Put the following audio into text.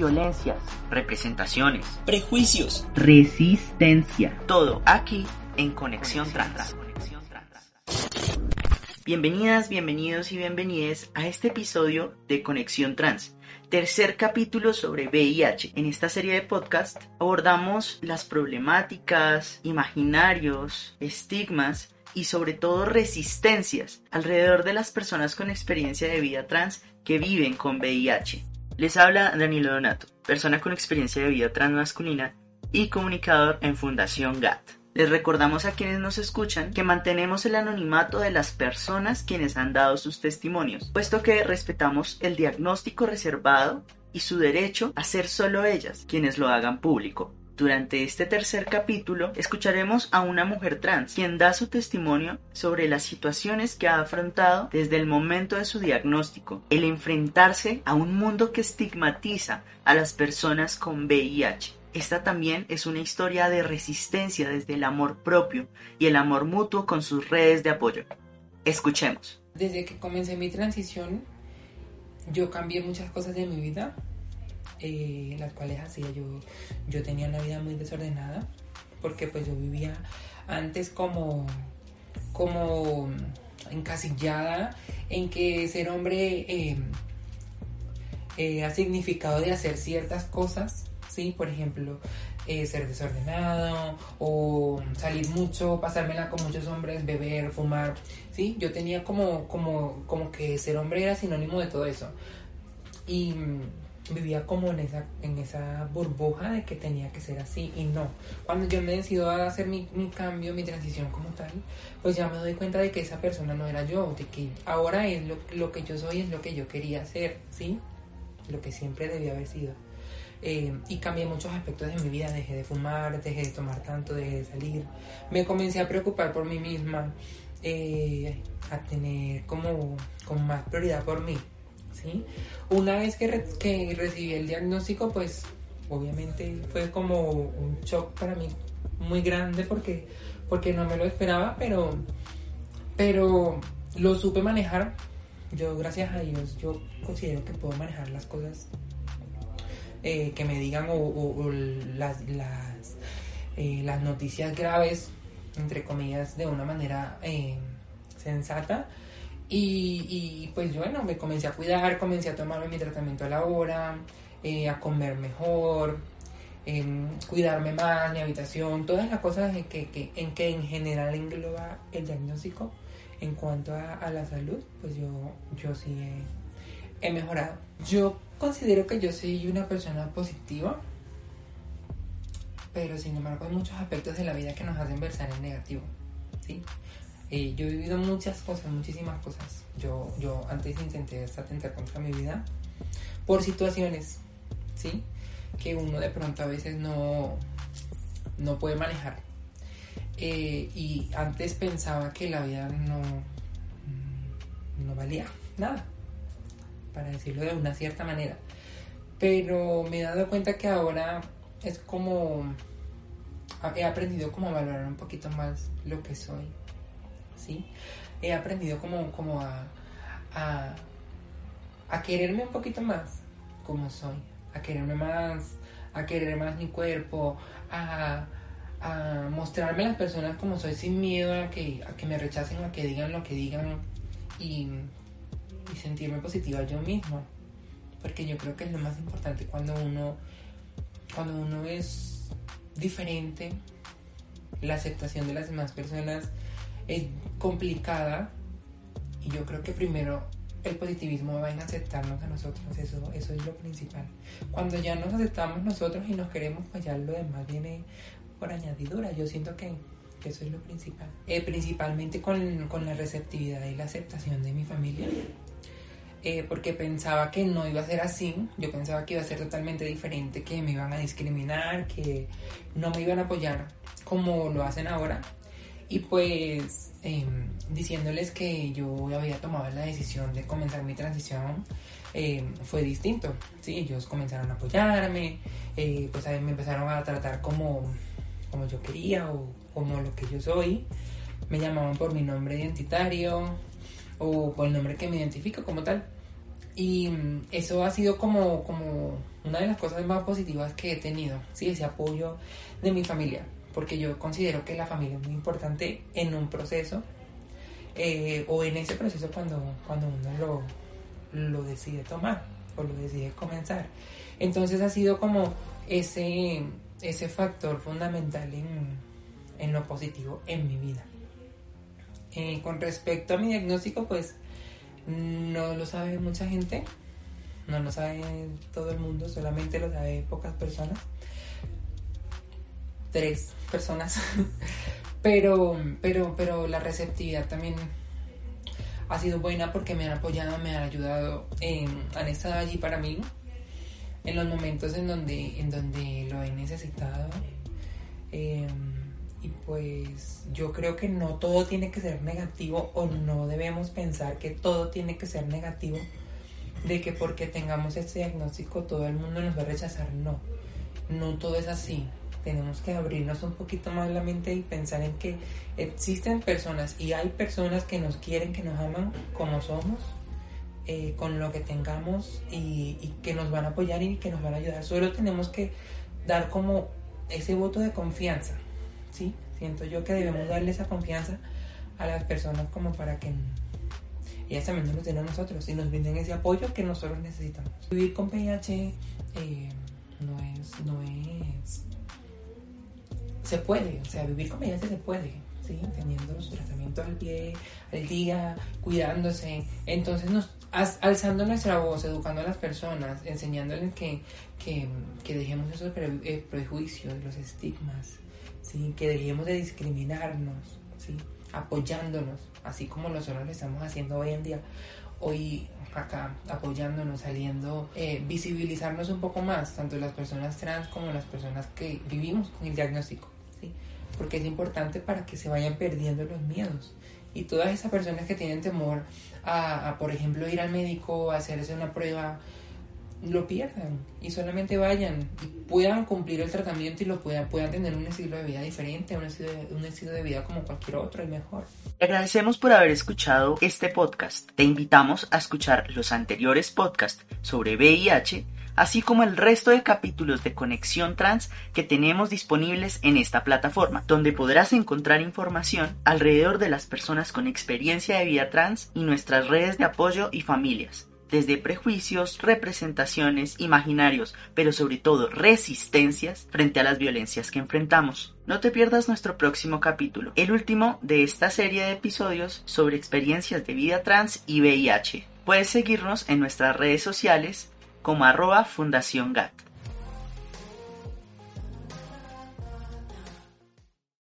violencias, representaciones, prejuicios, resistencia. Todo aquí en Conexión Trans. Bienvenidas, bienvenidos y bienvenides a este episodio de Conexión Trans, tercer capítulo sobre VIH. En esta serie de podcast abordamos las problemáticas, imaginarios, estigmas y sobre todo resistencias alrededor de las personas con experiencia de vida trans que viven con VIH. Les habla Danilo Donato, persona con experiencia de vida transmasculina y comunicador en Fundación GAT. Les recordamos a quienes nos escuchan que mantenemos el anonimato de las personas quienes han dado sus testimonios, puesto que respetamos el diagnóstico reservado y su derecho a ser solo ellas quienes lo hagan público. Durante este tercer capítulo escucharemos a una mujer trans quien da su testimonio sobre las situaciones que ha afrontado desde el momento de su diagnóstico, el enfrentarse a un mundo que estigmatiza a las personas con VIH. Esta también es una historia de resistencia desde el amor propio y el amor mutuo con sus redes de apoyo. Escuchemos. Desde que comencé mi transición, yo cambié muchas cosas de mi vida eh, las cuales hacía yo, yo tenía una vida muy desordenada, porque pues yo vivía antes como, como encasillada en que ser hombre eh, eh, ha significado de hacer ciertas cosas, ¿sí? Por ejemplo, ser desordenado o salir mucho, pasármela con muchos hombres, beber, fumar, ¿sí? Yo tenía como, como, como que ser hombre era sinónimo de todo eso. Y vivía como en esa, en esa burbuja de que tenía que ser así y no. Cuando yo me decido a hacer mi, mi, cambio, mi transición como tal, pues ya me doy cuenta de que esa persona no era yo, de que ahora es lo, lo que yo soy, es lo que yo quería ser, ¿sí? Lo que siempre debía haber sido. Eh, y cambié muchos aspectos de mi vida, dejé de fumar, dejé de tomar tanto, dejé de salir. Me comencé a preocupar por mí misma, eh, a tener como, como más prioridad por mí, Una vez que, que recibí el diagnóstico, pues obviamente fue como un shock para mí muy grande porque, porque no me lo esperaba, pero, pero lo supe manejar. Yo, gracias a Dios, yo considero que puedo manejar las cosas eh, que me digan o, las, las, eh, las, noticias graves, entre comillas, de una manera eh, sensata y, pues bueno, me comencé a cuidar, comencé a tomarme mi tratamiento a la hora, eh, a comer mejor, em, cuidarme más, mi habitación, todas las cosas en que, en que en general engloba el diagnóstico en cuanto a, la salud, pues yo, yo sí he, he, mejorado. Yo considero que yo soy una persona positiva, pero sin embargo hay muchos aspectos de la vida que nos hacen versar en negativo, ¿sí? Yo he vivido muchas cosas, muchísimas cosas. Yo, yo antes intenté atentar contra mi vida por situaciones, ¿sí? Que uno de pronto a veces no, no puede manejar. Eh, y antes pensaba que la vida no, mm, no valía nada, para decirlo de una cierta manera. Pero me he dado cuenta que ahora es como he aprendido como a valorar un poquito más lo que soy ¿sí? He aprendido como, como a, a, quererme un poquito más como soy, a quererme más, a querer más mi cuerpo, a, mostrarme a las personas como soy sin miedo a que, a que me rechacen, a que digan lo que digan y, y sentirme positiva yo mismo. Porque yo creo que es lo más importante cuando uno, cuando uno es diferente, la aceptación de las demás personas es complicada y yo creo que primero el positivismo va en aceptarnos a nosotros, eso, eso es lo principal. Cuando ya nos aceptamos nosotros y nos queremos, pues ya lo demás viene por añadidura. Yo siento que, eso es lo principal. Eh, principalmente con, con, la receptividad y la aceptación de mi familia. Eh, porque pensaba que no iba a ser así, yo pensaba que iba a ser totalmente diferente, que me iban a discriminar, que no me iban a apoyar como lo hacen ahora y pues em, diciéndoles que yo había tomado la decisión de comenzar mi transición em, fue distinto, ¿sí? Ellos comenzaron a apoyarme, eh, pues me empezaron a tratar como, como yo quería o como lo que yo soy, me llamaban por mi nombre identitario o por el nombre que me identifico como tal. Y mm, eso ha sido como, como una de las cosas más positivas que he tenido, ¿sí? ese apoyo de mi familia, porque yo considero que la familia es muy importante en un proceso eh, o en ese proceso cuando, cuando uno lo, lo decide tomar o lo decide comenzar. Entonces ha sido como ese, ese factor fundamental en, lo positivo en mi vida. Eh, con respecto a mi diagnóstico, pues no lo sabe mucha gente, no lo sabe todo el mundo, solamente lo sabe pocas personas. Tres personas. pero, pero, pero la receptividad también ha sido buena porque me han apoyado, me han ayudado, han estado allí para mí en los momentos en donde, en donde lo he necesitado. Em, y pues yo creo que no todo tiene que ser negativo o no debemos pensar que todo tiene que ser negativo, de que porque tengamos este diagnóstico todo el mundo nos va a rechazar. No, no todo es así tenemos que abrirnos un poquito más la mente y pensar en que existen personas y hay personas que nos quieren, que nos aman como somos, eh, con lo que tengamos y, que nos van a apoyar y que nos van a ayudar. Solo tenemos que dar como ese voto de confianza, ¿sí? Siento yo que debemos darle esa confianza a las personas como para que ellas también nos den a nosotros y nos brinden ese apoyo que nosotros necesitamos. Vivir con VIH eh, no es, no es se puede, o sea, vivir con VIH se puede, ¿sí? Teniendo su tratamiento al pie, al día, cuidándose. Entonces, nos, alzando nuestra voz, educando a las personas, enseñándoles que, que, que dejemos esos eh, prejuicios, los estigmas, ¿sí? Que dejemos de discriminarnos, ¿sí? Apoyándonos, así como nosotros lo estamos haciendo hoy en día. Hoy acá apoyándonos, saliendo, eh, visibilizarnos un poco más, tanto las personas trans como las personas que vivimos con el diagnóstico porque es importante para que se vayan perdiendo los miedos. Y todas esas personas que tienen temor a, por ejemplo, ir al médico, a hacerse una prueba, lo pierdan y solamente vayan y puedan cumplir el tratamiento y lo puedan, puedan tener un estilo de vida diferente, un estilo de, un estilo de vida como cualquier otro y mejor. Te agradecemos por haber escuchado este podcast. Te invitamos a escuchar los anteriores podcasts sobre VIH así como el resto de capítulos de Conexión Trans que tenemos disponibles en esta plataforma, donde podrás encontrar información alrededor de las personas con experiencia de vida trans y nuestras redes de apoyo y familias desde prejuicios, representaciones, imaginarios, pero sobre todo resistencias frente a las violencias que enfrentamos. No te pierdas nuestro próximo capítulo, el último de esta serie de episodios sobre experiencias de vida trans y VIH. Puedes seguirnos en nuestras redes sociales como arroba Fundación GAT.